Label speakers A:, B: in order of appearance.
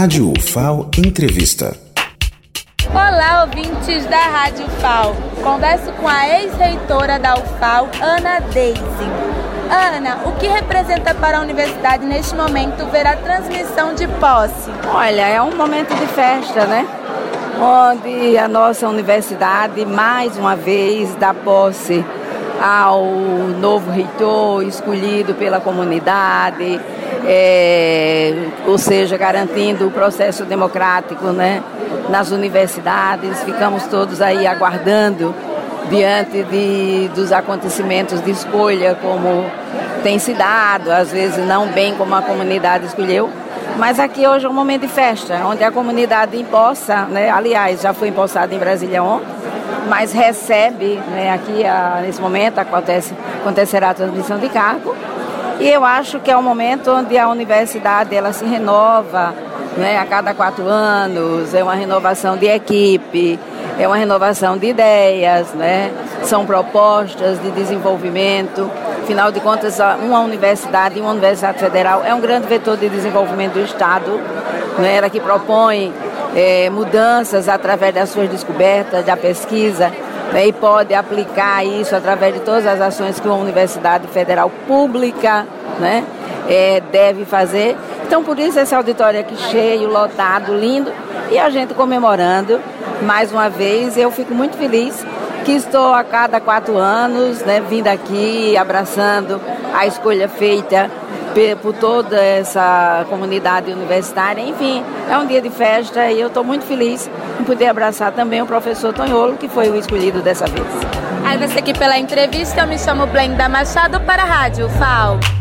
A: Rádio UFAO Entrevista.
B: Olá, ouvintes da Rádio UFAO. Converso com a ex-reitora da UFAO, Ana Deise. Ana, o que representa para a universidade neste momento ver a transmissão de posse?
C: Olha, é um momento de festa, né? Onde a nossa universidade, mais uma vez, dá posse ao novo reitor escolhido pela comunidade, é, ou seja, garantindo o processo democrático né, nas universidades. Ficamos todos aí aguardando diante de, dos acontecimentos de escolha, como tem se dado, às vezes não bem como a comunidade escolheu. Mas aqui hoje é um momento de festa, onde a comunidade empossa, né, aliás, já foi empossada em Brasília ontem, mas recebe, né, aqui a, nesse momento acontece, acontecerá a transmissão de cargo, e eu acho que é um momento onde a universidade ela se renova né, a cada quatro anos, é uma renovação de equipe, é uma renovação de ideias, né, são propostas de desenvolvimento. Afinal de contas, uma universidade, uma universidade federal é um grande vetor de desenvolvimento do Estado, né, ela que propõe é, mudanças através das suas descobertas, da pesquisa, né, e pode aplicar isso através de todas as ações que uma universidade federal pública né, é, deve fazer. Então, por isso, esse auditório aqui cheio, lotado, lindo, e a gente comemorando mais uma vez. Eu fico muito feliz que estou a cada quatro anos né, vindo aqui, abraçando a escolha feita por toda essa comunidade universitária. Enfim, é um dia de festa e eu estou muito feliz em poder abraçar também o professor Tonholo, que foi o escolhido dessa vez.
B: Agradeço aqui pela entrevista. Eu me chamo Blenda Machado para a Rádio FAO.